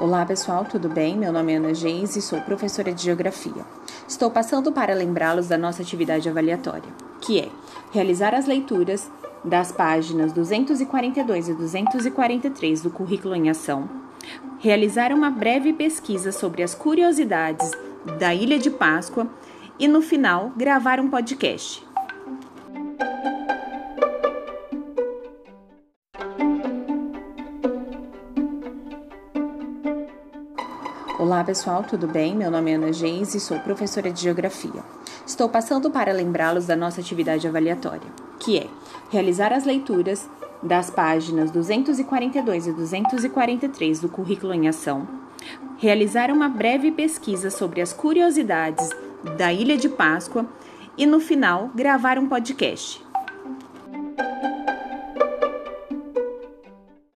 Olá pessoal, tudo bem? Meu nome é Ana Geis e sou professora de Geografia. Estou passando para lembrá-los da nossa atividade avaliatória, que é realizar as leituras das páginas 242 e 243 do Currículo em Ação, realizar uma breve pesquisa sobre as curiosidades da Ilha de Páscoa e, no final, gravar um podcast. Olá pessoal, tudo bem? Meu nome é Ana Geis e sou professora de Geografia. Estou passando para lembrá-los da nossa atividade avaliatória, que é realizar as leituras das páginas 242 e 243 do Currículo em Ação, realizar uma breve pesquisa sobre as curiosidades da Ilha de Páscoa e, no final, gravar um podcast.